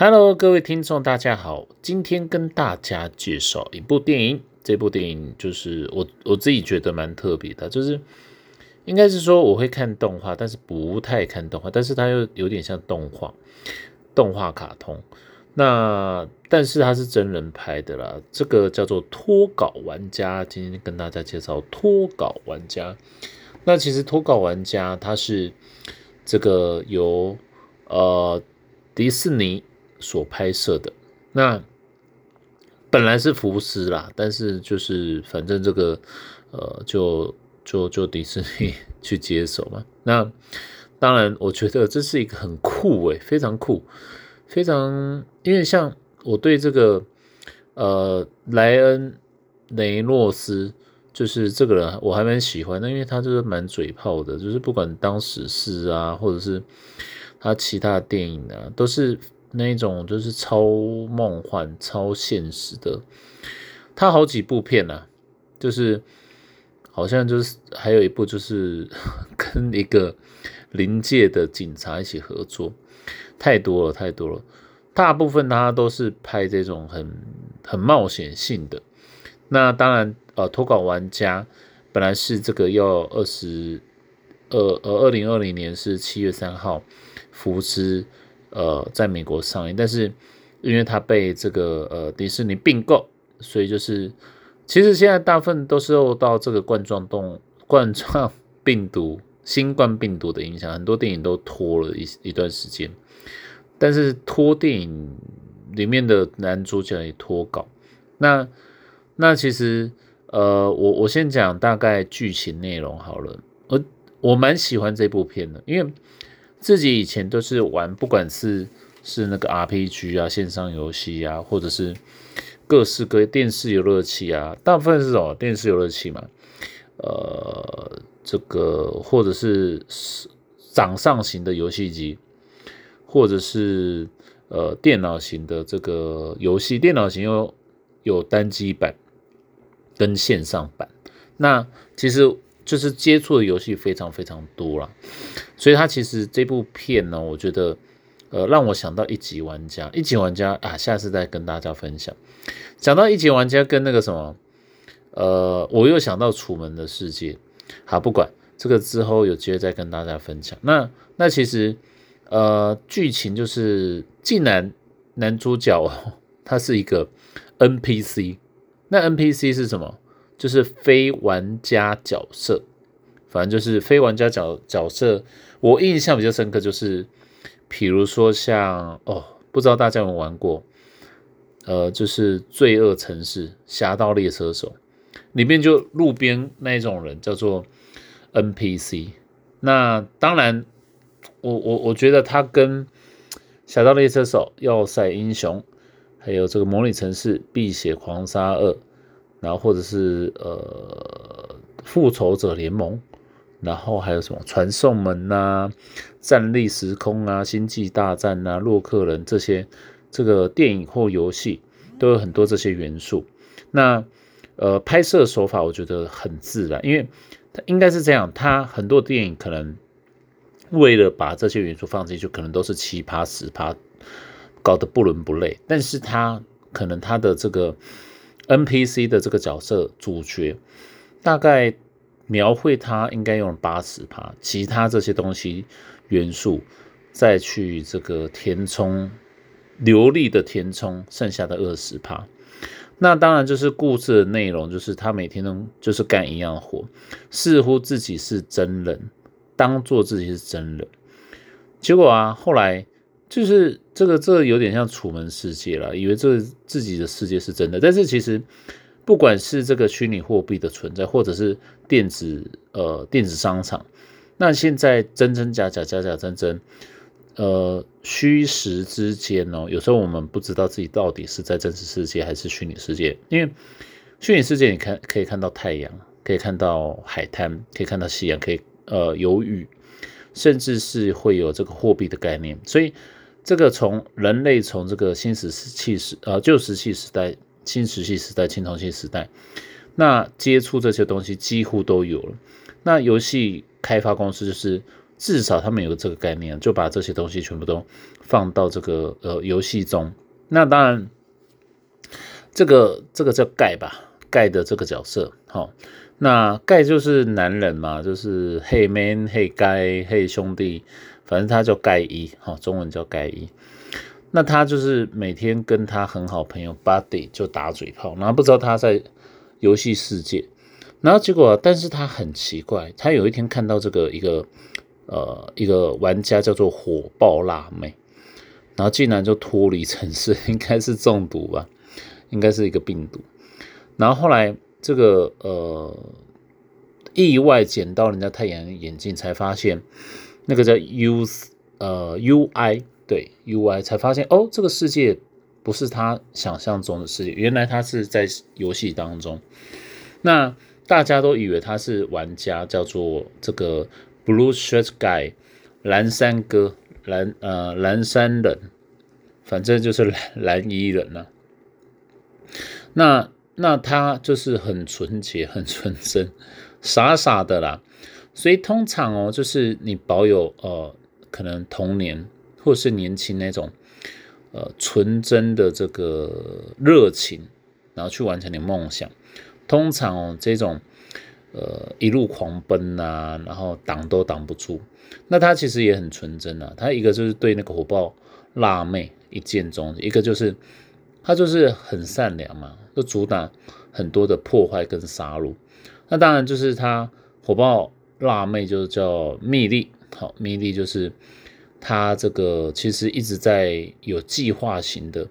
Hello，各位听众，大家好。今天跟大家介绍一部电影。这部电影就是我我自己觉得蛮特别的，就是应该是说我会看动画，但是不太看动画，但是它又有点像动画，动画卡通。那但是它是真人拍的啦。这个叫做脱稿玩家。今天跟大家介绍脱稿玩家。那其实脱稿玩家它是这个由呃迪士尼。所拍摄的那本来是福斯啦，但是就是反正这个呃，就就就迪士尼去接手嘛。那当然，我觉得这是一个很酷诶，非常酷，非常因为像我对这个呃莱恩雷诺斯，就是这个人我还蛮喜欢的，因为他就是蛮嘴炮的，就是不管当时事啊，或者是他其他电影啊，都是。那一种就是超梦幻、超现实的，他好几部片呢，就是好像就是还有一部就是 跟一个临界的警察一起合作，太多了太多了，大部分他都是拍这种很很冒险性的。那当然，呃，投稿玩家本来是这个要二十二呃二零二零年是七月三号，福斯。呃，在美国上映，但是因为它被这个呃迪士尼并购，所以就是其实现在大部分都是受到这个冠状动 冠状病毒、新冠病毒的影响，很多电影都拖了一一段时间。但是拖电影里面的男主角也拖稿。那那其实呃，我我先讲大概剧情内容好了。我我蛮喜欢这部片的，因为。自己以前都是玩，不管是是那个 RPG 啊、线上游戏啊，或者是各式各电视游乐器啊，大部分是哦电视游乐器嘛，呃，这个或者是掌上型的游戏机，或者是呃电脑型的这个游戏，电脑型有有单机版跟线上版，那其实。就是接触的游戏非常非常多了，所以他其实这部片呢，我觉得，呃，让我想到一级玩家，一级玩家啊，下次再跟大家分享。讲到一级玩家跟那个什么，呃，我又想到楚门的世界。好，不管这个之后有机会再跟大家分享。那那其实，呃，剧情就是竟然男主角他是一个 NPC，那 NPC 是什么？就是非玩家角色，反正就是非玩家角角色。我印象比较深刻，就是比如说像哦，不知道大家有没有玩过，呃，就是《罪恶城市：侠盗猎车手》里面就路边那一种人叫做 NPC。那当然，我我我觉得他跟《侠盗猎车手：要塞英雄》还有这个《模拟城市：碧血狂杀二》。然后或者是呃复仇者联盟，然后还有什么传送门呐、战力时空啊、星际大战呐、洛克人这些，这个电影或游戏都有很多这些元素。那呃拍摄手法我觉得很自然，因为它应该是这样，它很多电影可能为了把这些元素放进去，可能都是七趴十趴，搞得不伦不类。但是他可能他的这个。NPC 的这个角色主角，大概描绘他应该用八十趴，其他这些东西元素再去这个填充流利的填充剩下的二十趴。那当然就是故事的内容，就是他每天都就是干一样活，似乎自己是真人，当做自己是真人。结果啊，后来。就是这个，这有点像楚门世界了，以为这自己的世界是真的。但是其实，不管是这个虚拟货币的存在，或者是电子呃电子商场，那现在真真假假，假假真真，呃，虚实之间哦，有时候我们不知道自己到底是在真实世界还是虚拟世界。因为虚拟世界，你看可以看到太阳，可以看到海滩，可以看到夕阳，可以呃有雨，甚至是会有这个货币的概念，所以。这个从人类从这个新石器时呃旧石器时代、新石器时代、青铜器时代，那接触这些东西几乎都有了。那游戏开发公司就是至少他们有这个概念，就把这些东西全部都放到这个呃游戏中。那当然，这个这个叫盖吧，盖的这个角色，好，那盖就是男人嘛，就是嘿 man 嘿盖嘿兄弟，反正他叫盖伊，哈，中文叫盖伊。那他就是每天跟他很好朋友 Buddy 就打嘴炮，然后不知道他在游戏世界，然后结果，但是他很奇怪，他有一天看到这个一个呃一个玩家叫做火爆辣妹，然后竟然就脱离城市，应该是中毒吧，应该是一个病毒，然后后来这个呃意外捡到人家太阳眼镜，才发现那个叫 U 呃 UI。对 UI 才发现哦，这个世界不是他想象中的世界，原来他是在游戏当中。那大家都以为他是玩家，叫做这个 Blue Shirt Guy 蓝山哥蓝呃蓝山人，反正就是蓝蓝衣人呐。那那他就是很纯洁、很纯真、傻傻的啦。所以通常哦，就是你保有呃可能童年。或是年轻那种，呃，纯真的这个热情，然后去完成你梦想。通常哦，这种呃一路狂奔呐，然后挡都挡不住。那他其实也很纯真啊，他一个就是对那个火爆辣妹一见钟情，一个就是他就是很善良嘛，就阻挡很多的破坏跟杀戮。那当然就是他火爆辣妹就是叫蜜莉，好，蜜莉就是。他这个其实一直在有计划型的，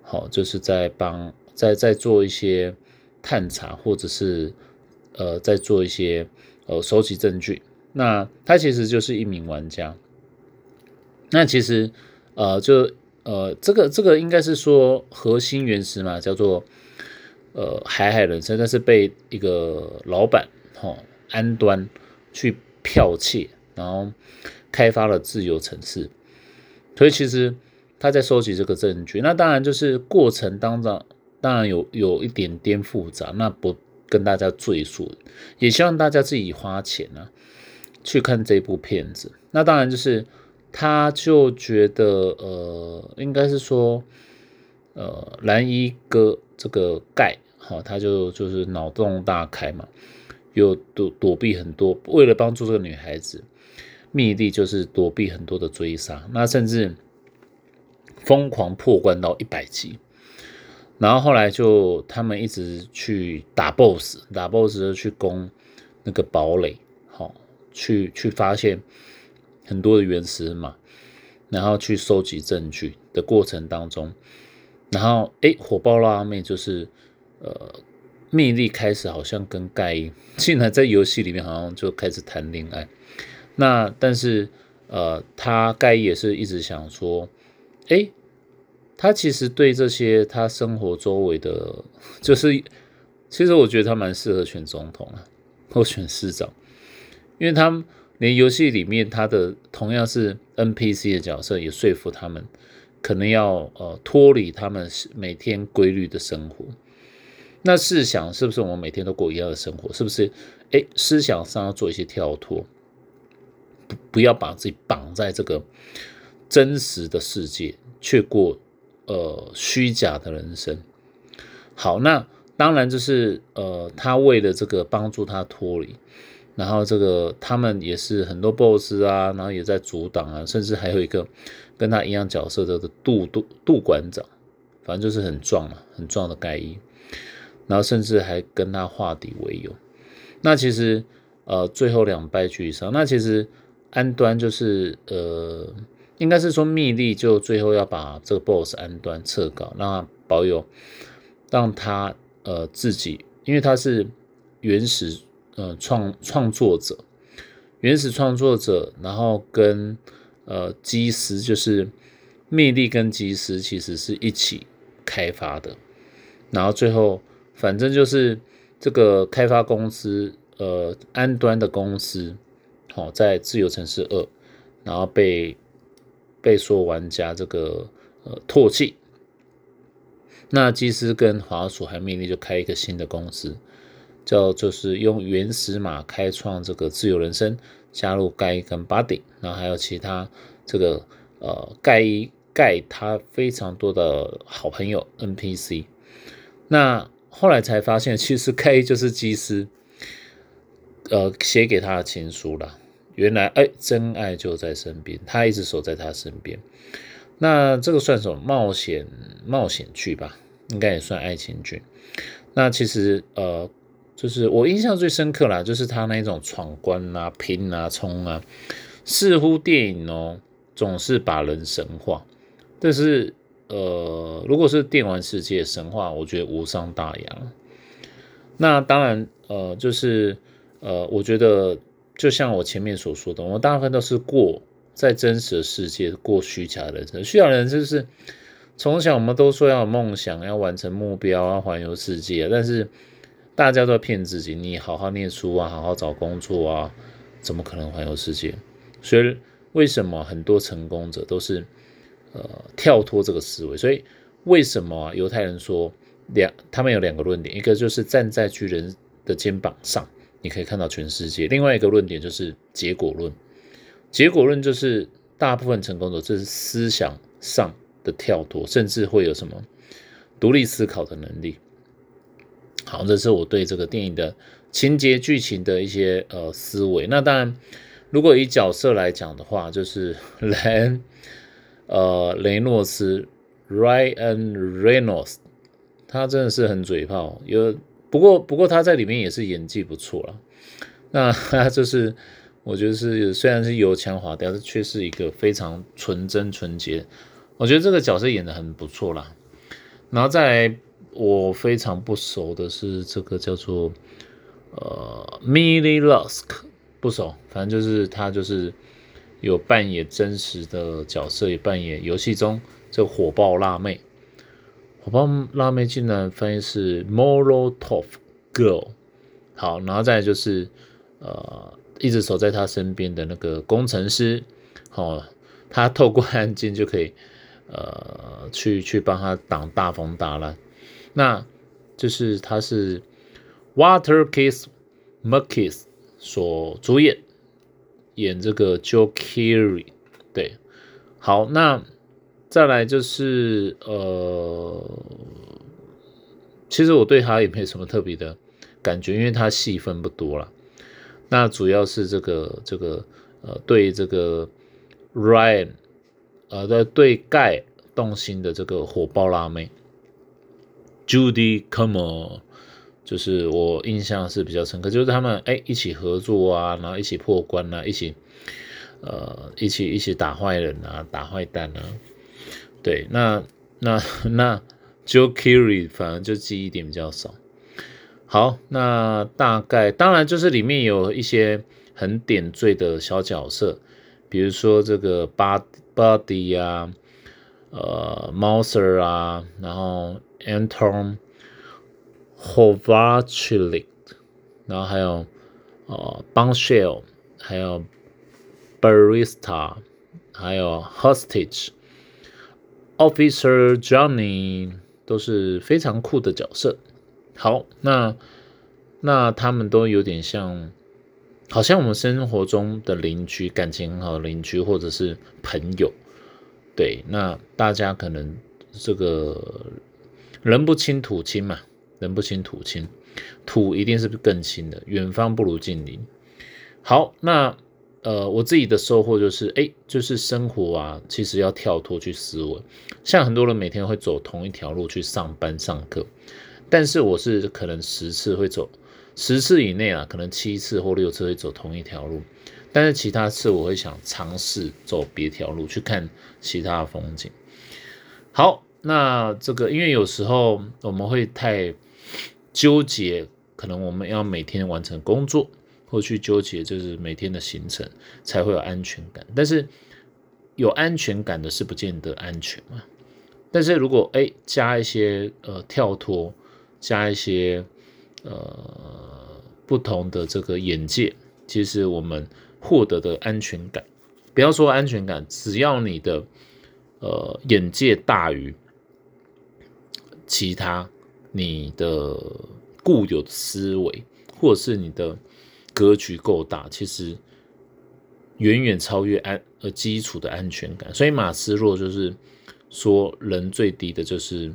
好，就是在帮在在做一些探查，或者是呃在做一些呃收集证据。那他其实就是一名玩家。那其实呃就呃这个这个应该是说核心原始嘛，叫做呃海海人生，但是被一个老板哈安端去剽窃，然后。开发了自由城市，所以其实他在收集这个证据。那当然就是过程当中，当然有有一点点复杂，那不跟大家赘述。也希望大家自己花钱呢去看这部片子。那当然就是他就觉得呃，应该是说呃，蓝衣哥这个盖哈，他就就是脑洞大开嘛，又躲躲避很多，为了帮助这个女孩子。密地就是躲避很多的追杀，那甚至疯狂破关到一百级，然后后来就他们一直去打 BOSS，打 BOSS 就去攻那个堡垒，好，去去发现很多的原石嘛，然后去收集证据的过程当中，然后哎，火爆辣妹就是呃，密莉开始好像跟盖伊竟然在游戏里面好像就开始谈恋爱。那但是，呃，他盖伊也是一直想说，哎，他其实对这些他生活周围的，就是，其实我觉得他蛮适合选总统啊，或选市长，因为他连游戏里面他的同样是 NPC 的角色，也说服他们，可能要呃脱离他们每天规律的生活。那试想，是不是我们每天都过一样的生活？是不是？哎，思想上要做一些跳脱。不不要把自己绑在这个真实的世界，却过呃虚假的人生。好，那当然就是呃，他为了这个帮助他脱离，然后这个他们也是很多 BOSS 啊，然后也在阻挡啊，甚至还有一个跟他一样角色的杜杜杜馆长，反正就是很壮嘛，很壮的盖伊，然后甚至还跟他化敌为友。那其实呃，最后两败俱伤。那其实。安端就是呃，应该是说密利就最后要把这个 boss 安端撤稿，让他保有，让他呃自己，因为他是原始呃创创作者，原始创作者，然后跟呃基石就是密利跟基石其实是一起开发的，然后最后反正就是这个开发公司呃安端的公司。好，在自由城市二，然后被被说玩家这个呃唾弃。那基斯跟华硕还命令就开一个新的公司，叫就是用原始码开创这个自由人生，加入盖伊跟 Buddy，然后还有其他这个呃盖伊盖他非常多的好朋友 NPC。那后来才发现，其实 K 就是基斯呃写给他的情书了。原来哎，真爱就在身边，他一直守在他身边。那这个算什么冒险冒险剧吧？应该也算爱情剧。那其实呃。就是我印象最深刻啦，就是他那种闯关啊、拼啊、冲啊，似乎电影哦总是把人神化。但是呃，如果是电玩世界神话，我觉得无伤大雅。那当然呃，就是呃，我觉得就像我前面所说的，我们大部分都是过在真实的世界过虚假的人生。虚假的人生是从小我们都说要有梦想，要完成目标，要环游世界，但是。大家都骗自己，你好好念书啊，好好找工作啊，怎么可能环游世界？所以为什么很多成功者都是呃跳脱这个思维？所以为什么犹太人说两，他们有两个论点，一个就是站在巨人的肩膀上，你可以看到全世界；另外一个论点就是结果论。结果论就是大部分成功者这是思想上的跳脱，甚至会有什么独立思考的能力。好，这是我对这个电影的情节剧情的一些呃思维。那当然，如果以角色来讲的话，就是 雷呃雷诺斯 Ryan Reynolds，他真的是很嘴炮。有不过不过他在里面也是演技不错了。那 他就是我觉得是虽然是油腔滑调，但却是一个非常纯真纯洁。我觉得这个角色演的很不错啦。然后再来。我非常不熟的是这个叫做呃 Milly Lusk，不熟，反正就是他就是有扮演真实的角色，也扮演游戏中这火爆辣妹。火爆辣妹竟然翻译是 moral top girl。好，然后再就是呃一直守在他身边的那个工程师，哦，他透过按键就可以呃去去帮他挡大风大浪。那就是他是 Water Kiss Marquis 所主演演这个 Joe Carey，对，好，那再来就是呃，其实我对他也没什么特别的感觉，因为他戏份不多了。那主要是这个这个呃，对这个 Ryan 呃的对盖动心的这个火爆辣妹。Judy Come on，就是我印象是比较深刻，就是他们哎一起合作啊，然后一起破关啊，一起呃一起一起打坏人啊，打坏蛋啊。对，那那 那 Joe Carey 反而就记忆点比较少。好，那大概当然就是里面有一些很点缀的小角色，比如说这个 Buddy 啊，呃 Mouser 啊，然后。Anton Hovachlik，然后还有呃 b o n s h e l l 还有 Barista，还有 Hostage，Officer Johnny 都是非常酷的角色。好，那那他们都有点像，好像我们生活中的邻居，感情很好的邻居或者是朋友。对，那大家可能这个。人不亲土亲嘛，人不亲土亲，土一定是更亲的，远方不如近邻。好，那呃，我自己的收获就是，哎，就是生活啊，其实要跳脱去思维。像很多人每天会走同一条路去上班上课，但是我是可能十次会走十次以内啊，可能七次或六次会走同一条路，但是其他次我会想尝试走别条路去看其他的风景。好。那这个，因为有时候我们会太纠结，可能我们要每天完成工作，或去纠结就是每天的行程，才会有安全感。但是有安全感的是不见得安全嘛。但是如果哎加一些呃跳脱，加一些呃不同的这个眼界，其实我们获得的安全感，不要说安全感，只要你的呃眼界大于。其他你的固有的思维，或者是你的格局够大，其实远远超越安呃基础的安全感。所以马斯洛就是说，人最低的就是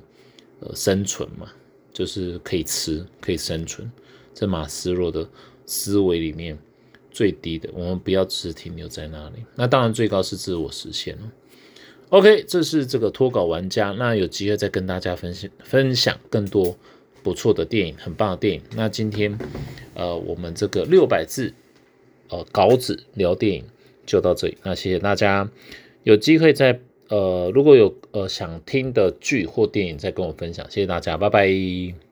呃生存嘛，就是可以吃可以生存。在马斯洛的思维里面最低的，我们不要只停留在那里。那当然最高是自我实现了。OK，这是这个脱稿玩家。那有机会再跟大家分享分享更多不错的电影，很棒的电影。那今天呃，我们这个六百字呃稿子聊电影就到这里。那谢谢大家，有机会再呃如果有呃想听的剧或电影再跟我分享。谢谢大家，拜拜。